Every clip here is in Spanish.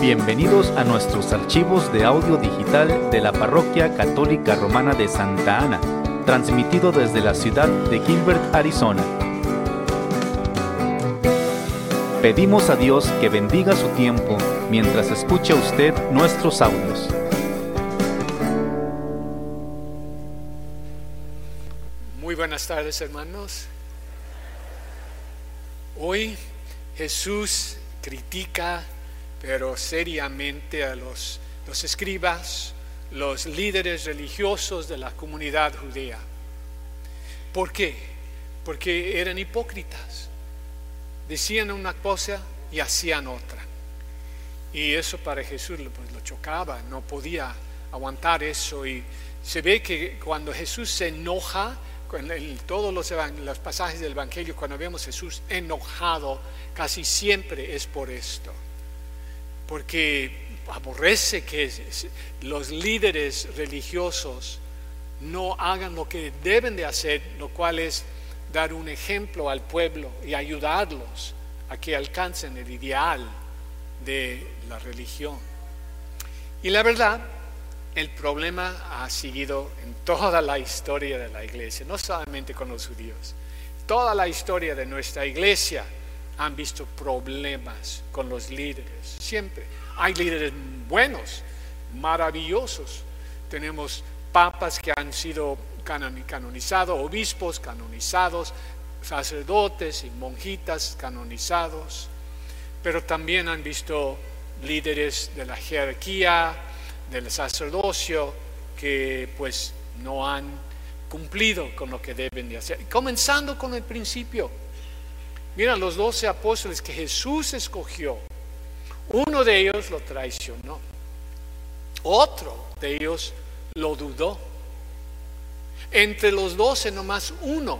Bienvenidos a nuestros archivos de audio digital de la Parroquia Católica Romana de Santa Ana, transmitido desde la ciudad de Gilbert, Arizona. Pedimos a Dios que bendiga su tiempo mientras escucha usted nuestros audios. Muy buenas tardes hermanos. Hoy Jesús critica pero seriamente a los, escribas, los líderes religiosos de la comunidad judía. ¿Por qué? Porque eran hipócritas. Decían una cosa y hacían otra. Y eso para Jesús pues, lo chocaba, no podía aguantar eso. Y se ve que cuando Jesús se enoja, en todos los pasajes del Evangelio, cuando vemos a Jesús enojado, casi siempre es por esto porque aborrece que los líderes religiosos no hagan lo que deben de hacer, lo cual es dar un ejemplo al pueblo y ayudarlos a que alcancen el ideal de la religión. Y la verdad, el problema ha seguido en toda la historia de la iglesia, no solamente con los judíos, toda la historia de nuestra iglesia han visto problemas con los líderes, siempre. Hay líderes buenos, maravillosos. Tenemos papas que han sido canonizados, obispos canonizados, sacerdotes y monjitas canonizados, pero también han visto líderes de la jerarquía, del sacerdocio, que pues no han cumplido con lo que deben de hacer. Comenzando con el principio, Mira, los doce apóstoles que Jesús escogió, uno de ellos lo traicionó, otro de ellos lo dudó. Entre los doce nomás uno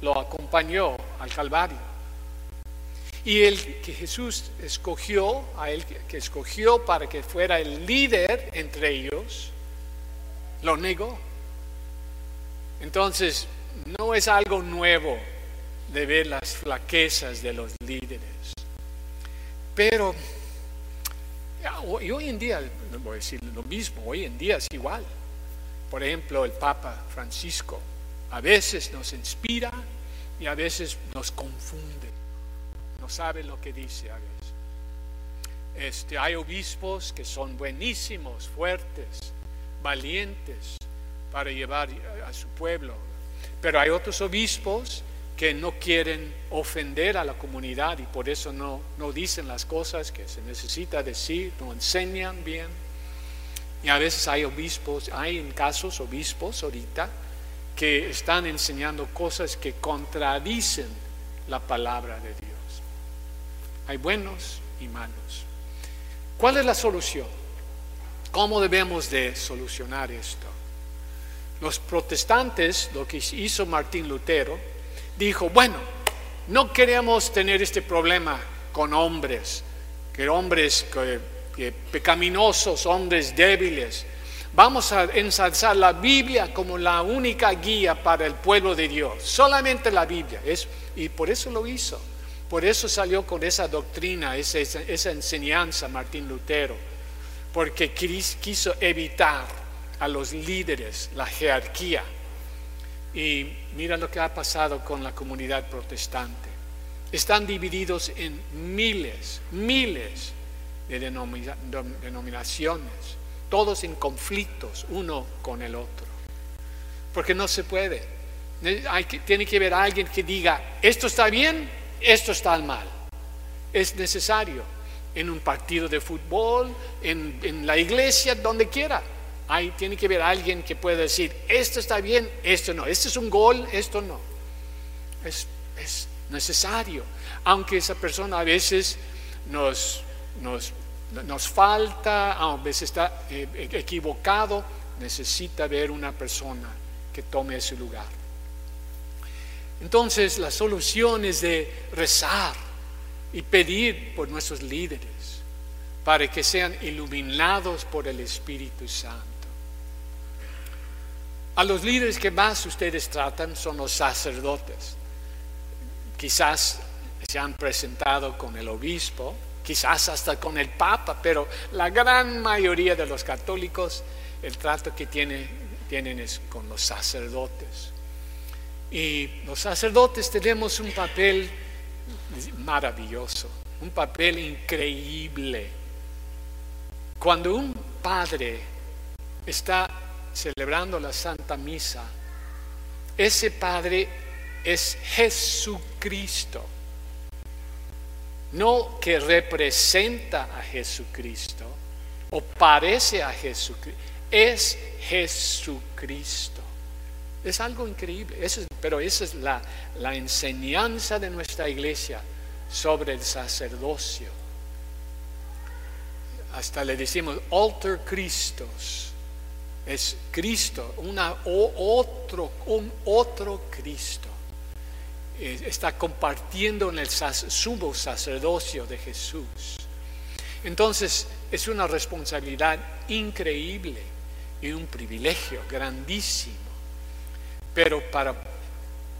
lo acompañó al Calvario. Y el que Jesús escogió, a él que escogió para que fuera el líder entre ellos, lo negó. Entonces, no es algo nuevo de ver las flaquezas de los líderes. Pero y hoy en día, voy a decir lo mismo, hoy en día es igual. Por ejemplo, el Papa Francisco a veces nos inspira y a veces nos confunde. No sabe lo que dice a veces. Este, hay obispos que son buenísimos, fuertes, valientes para llevar a su pueblo. Pero hay otros obispos que no quieren ofender a la comunidad y por eso no, no dicen las cosas que se necesita decir, no enseñan bien. Y a veces hay obispos, hay en casos obispos ahorita que están enseñando cosas que contradicen la palabra de Dios. Hay buenos y malos. ¿Cuál es la solución? ¿Cómo debemos de solucionar esto? Los protestantes, lo que hizo Martín Lutero, dijo, bueno, no queremos tener este problema con hombres, que hombres pecaminosos, hombres débiles. Vamos a ensalzar la Biblia como la única guía para el pueblo de Dios, solamente la Biblia. Es, y por eso lo hizo, por eso salió con esa doctrina, esa, esa enseñanza Martín Lutero, porque quiso evitar a los líderes, la jerarquía y mira lo que ha pasado con la comunidad protestante. Están divididos en miles, miles de denominaciones, todos en conflictos uno con el otro. Porque no se puede. tiene que haber alguien que diga, esto está bien, esto está mal. Es necesario en un partido de fútbol, en, en la iglesia, donde quiera. Ahí tiene que haber alguien que pueda decir, esto está bien, esto no, este es un gol, esto no. Es, necesario, aunque esa persona a veces nos, nos, nos falta, a veces está eh, equivocado, necesita ver una persona que tome ese lugar. Entonces la solución es de rezar y pedir por nuestros líderes para que sean iluminados por el Espíritu Santo. A los líderes que más ustedes tratan son los sacerdotes. Quizás se han presentado con el obispo quizás hasta con el Papa, pero la gran mayoría de los católicos, el trato que tiene, tienen es con los sacerdotes. Y los sacerdotes tenemos un papel maravilloso, un papel increíble. Cuando un padre está celebrando la Santa Misa, ese padre es Jesucristo no que representa a Jesucristo o parece a Jesucristo, es Jesucristo. Es algo increíble, pero esa es la, la enseñanza de nuestra iglesia sobre el sacerdocio. Hasta le decimos alter Christos. Es Cristo, una, otro, un otro Cristo. Está compartiendo en el sumo sacerdocio de Jesús. Entonces es una responsabilidad increíble y un privilegio grandísimo. Pero para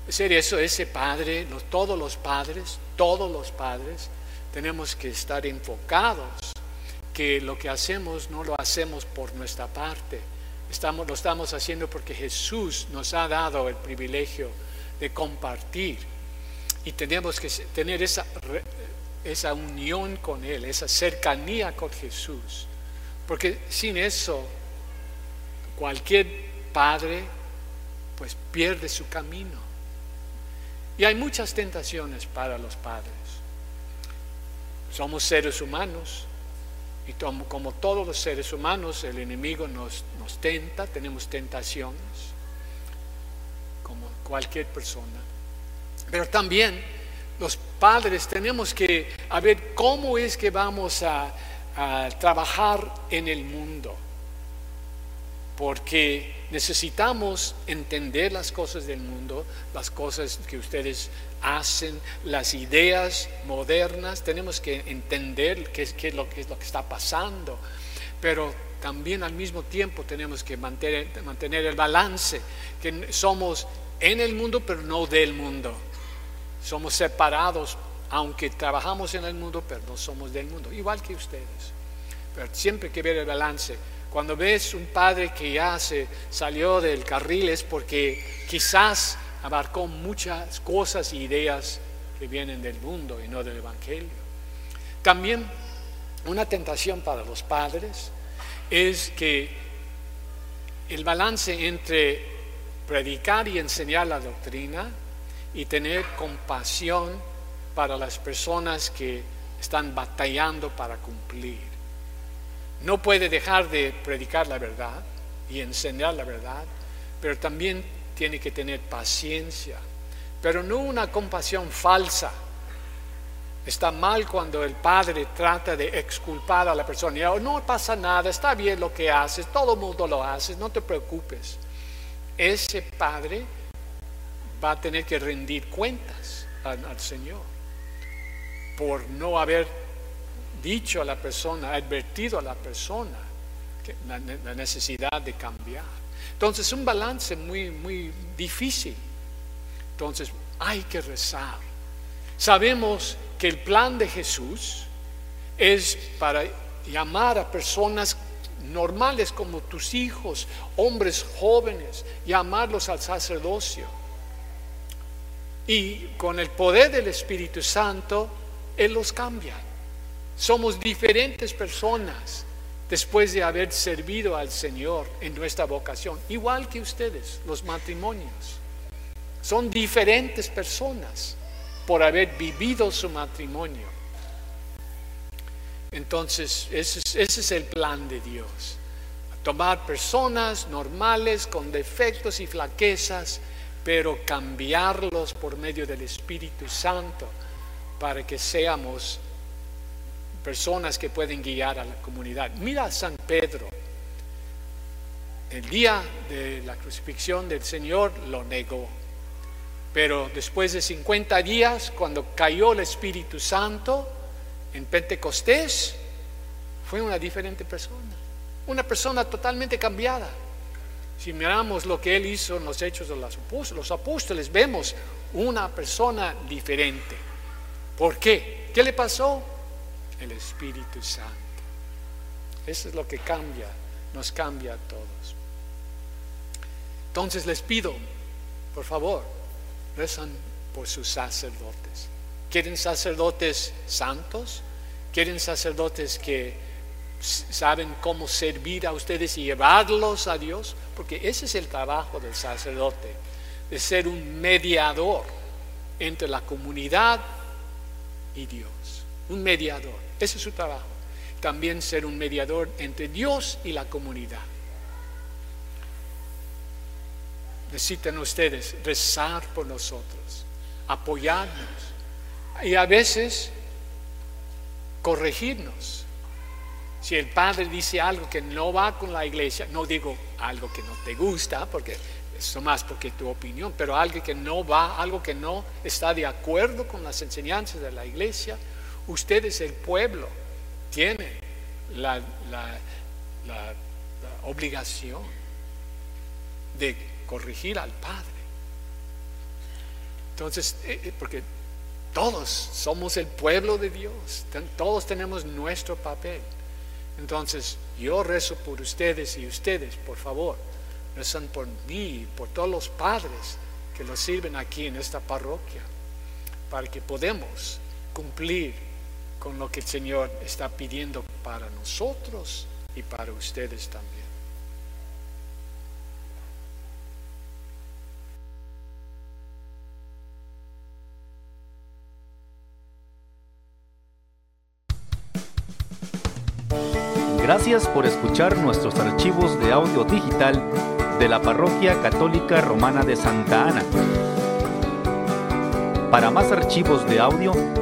ser eso, ese padre, todos los padres, todos los padres, tenemos que estar enfocados que lo que hacemos no lo hacemos por nuestra parte, lo estamos haciendo porque Jesús nos ha dado el privilegio de compartir. Y tenemos que tener esa, esa unión con Él, esa cercanía con Jesús. Porque sin eso, cualquier padre pues pierde su camino. Y hay muchas tentaciones para los padres. Somos seres humanos y como todos los seres humanos, el enemigo nos, tenta, tenemos tentaciones cualquier persona. Pero también los padres tenemos que ver cómo es que vamos a, trabajar en el mundo. Porque necesitamos entender las cosas del mundo, las cosas que ustedes hacen, las ideas modernas, tenemos que entender qué es, qué es, lo, qué es lo que está pasando. Pero también al mismo tiempo tenemos que mantener, mantener el balance, que somos en el mundo, pero no del mundo. Somos separados, aunque trabajamos en el mundo, pero no somos del mundo, igual que ustedes. Pero siempre hay que ver el balance. Cuando ves un padre que ya se salió del carril es porque quizás abarcó muchas cosas e ideas que vienen del mundo y no del Evangelio. También una tentación para los padres es que el balance entre predicar y enseñar la doctrina y tener compasión para las personas que están batallando para cumplir. No puede dejar de predicar la verdad y enseñar la verdad, pero también tiene que tener paciencia, pero no una compasión falsa. Está mal cuando el padre trata de exculpar a la persona. Oh, no pasa nada, está bien lo que haces, todo el mundo lo hace, no te preocupes ese padre va a tener que rendir cuentas al, Señor por no haber dicho a la persona, advertido a la persona la, necesidad de cambiar. Entonces, un balance muy, muy difícil. Entonces, hay que rezar. Sabemos que el plan de Jesús es para llamar a personas normales como tus hijos, hombres jóvenes, llamarlos al sacerdocio. Y con el poder del Espíritu Santo, Él los cambia. Somos diferentes personas después de haber servido al Señor en nuestra vocación, igual que ustedes, los matrimonios. Son diferentes personas por haber vivido su matrimonio. Entonces, ese es, el plan de Dios. Tomar personas normales con defectos y flaquezas, pero cambiarlos por medio del Espíritu Santo para que seamos personas que pueden guiar a la comunidad. Mira a San Pedro. El día de la crucifixión del Señor lo negó. Pero después de 50 días, cuando cayó el Espíritu Santo, en Pentecostés fue una diferente persona, una persona totalmente cambiada. Si miramos lo que él hizo en los hechos de los apóstoles, vemos una persona diferente. ¿Por qué? ¿Qué le pasó? El Espíritu Santo. Eso es lo que cambia, nos cambia a todos. Entonces les pido, por favor, rezan por sus sacerdotes. ¿Quieren sacerdotes santos? ¿Quieren sacerdotes que saben cómo servir a ustedes y llevarlos a Dios? Porque ese es el trabajo del sacerdote, de ser un mediador entre la comunidad y Dios. Un mediador. Ese es su trabajo. También ser un mediador entre Dios y la comunidad. necesitan ustedes rezar por nosotros, apoyarnos y a veces corregirnos. Si el padre dice algo que no va con la iglesia, no digo algo que no te gusta, porque eso más porque tu opinión, pero algo que no va, algo que no está de acuerdo con las enseñanzas de la iglesia, ustedes, el pueblo, tienen la, la obligación de corregir al Padre. Entonces, eh, eh, porque todos somos el pueblo de Dios, todos tenemos nuestro papel. Entonces, yo rezo por ustedes y ustedes, por favor, rezan por mí, por todos los padres que los sirven aquí en esta parroquia, para que podamos cumplir con lo que el Señor está pidiendo para nosotros y para ustedes también. Gracias por escuchar nuestros archivos de audio digital de la Parroquia Católica Romana de Santa Ana. Para más archivos de audio,